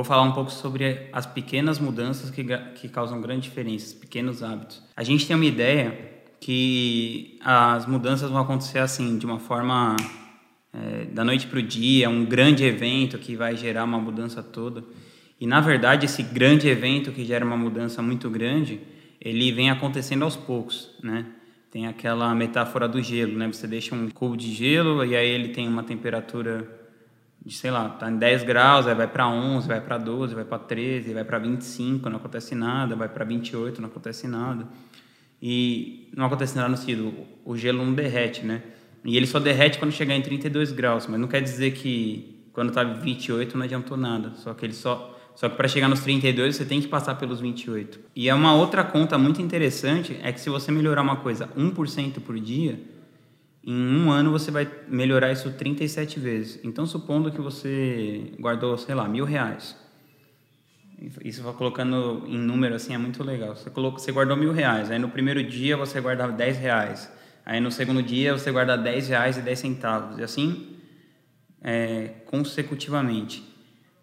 vou falar um pouco sobre as pequenas mudanças que, que causam grande diferença, pequenos hábitos. A gente tem uma ideia que as mudanças vão acontecer assim, de uma forma é, da noite para o dia, um grande evento que vai gerar uma mudança toda. E na verdade, esse grande evento que gera uma mudança muito grande, ele vem acontecendo aos poucos, né? Tem aquela metáfora do gelo, né? Você deixa um cubo de gelo e aí ele tem uma temperatura de, sei lá, tá em 10 graus, aí vai para 11, vai para 12, vai para 13, vai para 25, não acontece nada, vai para 28, não acontece nada. E não acontece nada no sentido, o gelo não derrete, né? E ele só derrete quando chegar em 32 graus, mas não quer dizer que quando tá 28 não adiantou nada, só que ele só só que para chegar nos 32 você tem que passar pelos 28. E é uma outra conta muito interessante é que se você melhorar uma coisa 1% por dia, em um ano você vai melhorar isso 37 vezes. Então, supondo que você guardou, sei lá, mil reais. Isso vai colocando em número assim é muito legal. Você, colocou, você guardou mil reais, aí no primeiro dia você guarda 10 reais. Aí no segundo dia você guarda 10 reais e 10 centavos. E assim é, consecutivamente.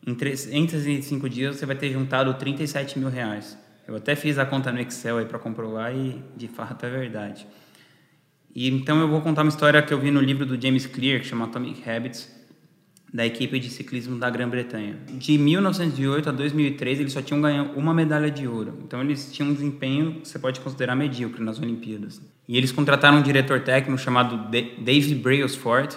Em 365 dias você vai ter juntado 37 mil reais. Eu até fiz a conta no Excel aí para comprovar e de fato é verdade. E então eu vou contar uma história que eu vi no livro do James Clear, que chama Atomic Habits, da equipe de ciclismo da Grã-Bretanha. De 1908 a 2003 eles só tinham ganho uma medalha de ouro. Então eles tinham um desempenho que você pode considerar medíocre nas Olimpíadas. E eles contrataram um diretor técnico chamado David Brailsford,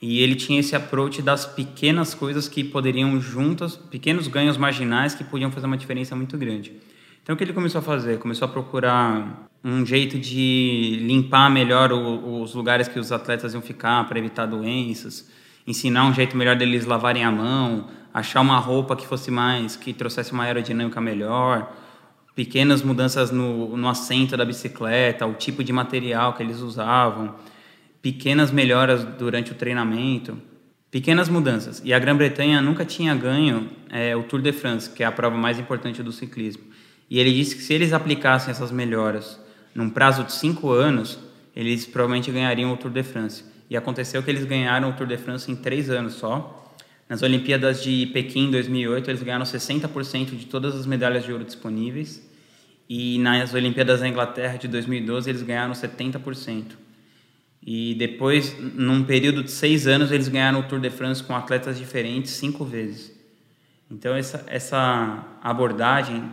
e ele tinha esse approach das pequenas coisas que poderiam juntas, pequenos ganhos marginais que podiam fazer uma diferença muito grande. Então o que ele começou a fazer? Começou a procurar um jeito de limpar melhor o, os lugares que os atletas iam ficar para evitar doenças, ensinar um jeito melhor deles lavarem a mão, achar uma roupa que fosse mais, que trouxesse uma aerodinâmica melhor, pequenas mudanças no, no assento da bicicleta, o tipo de material que eles usavam pequenas melhoras durante o treinamento, pequenas mudanças. E a Grã-Bretanha nunca tinha ganho é, o Tour de France, que é a prova mais importante do ciclismo. E ele disse que se eles aplicassem essas melhoras num prazo de cinco anos, eles provavelmente ganhariam o Tour de France. E aconteceu que eles ganharam o Tour de France em três anos só. Nas Olimpíadas de Pequim 2008, eles ganharam 60% de todas as medalhas de ouro disponíveis. E nas Olimpíadas da Inglaterra de 2012, eles ganharam 70%. E depois, num período de seis anos, eles ganharam o Tour de France com atletas diferentes cinco vezes. Então, essa, essa abordagem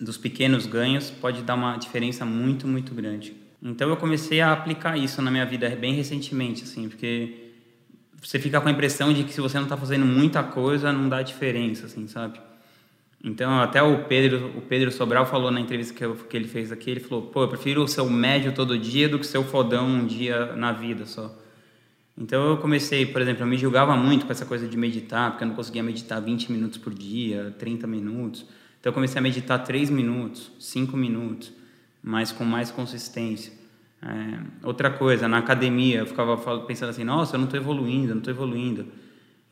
dos pequenos ganhos pode dar uma diferença muito, muito grande. Então, eu comecei a aplicar isso na minha vida bem recentemente, assim, porque você fica com a impressão de que se você não está fazendo muita coisa, não dá diferença, assim, sabe? Então, até o Pedro, o Pedro Sobral falou na entrevista que, eu, que ele fez aqui, ele falou, pô, eu prefiro ser o médio todo dia do que ser o fodão um dia na vida só. Então, eu comecei, por exemplo, eu me julgava muito com essa coisa de meditar, porque eu não conseguia meditar 20 minutos por dia, 30 minutos. Então, eu comecei a meditar 3 minutos, 5 minutos, mas com mais consistência. É, outra coisa, na academia, eu ficava pensando assim, nossa, eu não estou evoluindo, eu não estou evoluindo.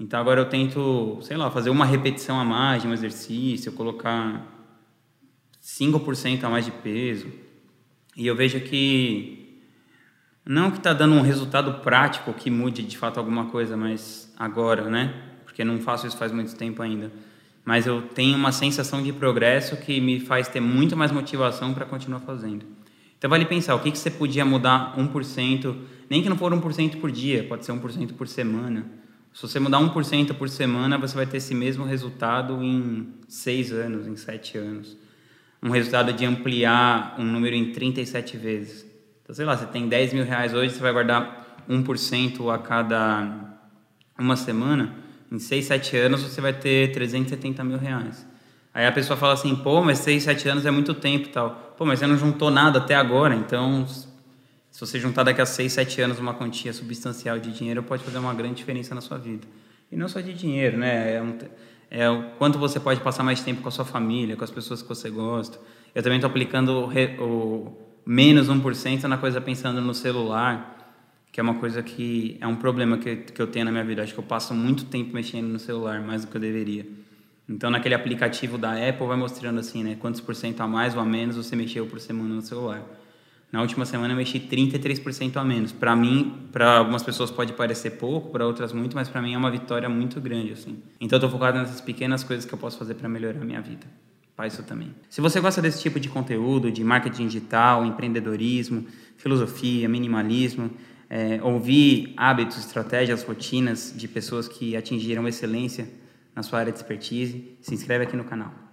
Então agora eu tento, sei lá, fazer uma repetição a mais de um exercício, colocar 5% a mais de peso. E eu vejo que não que está dando um resultado prático que mude de fato alguma coisa, mas agora, né? Porque não faço isso faz muito tempo ainda. Mas eu tenho uma sensação de progresso que me faz ter muito mais motivação para continuar fazendo. Então vale pensar, o que, que você podia mudar 1%, nem que não for 1% por dia, pode ser 1% por semana se você mudar 1% por semana, você vai ter esse mesmo resultado em 6 anos, em 7 anos. Um resultado de ampliar um número em 37 vezes. Então, sei lá, você tem 10 mil reais hoje, você vai guardar 1% a cada uma semana. Em 6, 7 anos, você vai ter 370 mil reais. Aí a pessoa fala assim, pô, mas 6, 7 anos é muito tempo e tal. Pô, mas você não juntou nada até agora, então se você juntar daqui a 6, 7 anos uma quantia substancial de dinheiro, pode fazer uma grande diferença na sua vida. E não só de dinheiro, né? É, um, é o quanto você pode passar mais tempo com a sua família, com as pessoas que você gosta. Eu também estou aplicando o, o menos 1% na coisa pensando no celular, que é uma coisa que é um problema que, que eu tenho na minha vida. Acho que eu passo muito tempo mexendo no celular, mais do que eu deveria. Então, naquele aplicativo da Apple, vai mostrando assim, né? Quantos por cento a mais ou a menos você mexeu por semana no celular. Na última semana eu mexi 33% a menos. Para mim, para algumas pessoas pode parecer pouco, para outras muito, mas para mim é uma vitória muito grande assim. Então eu tô focado nessas pequenas coisas que eu posso fazer para melhorar a minha vida. Faz isso também. Se você gosta desse tipo de conteúdo, de marketing digital, empreendedorismo, filosofia, minimalismo, é, ouvir hábitos, estratégias, rotinas de pessoas que atingiram excelência na sua área de expertise, se inscreve aqui no canal.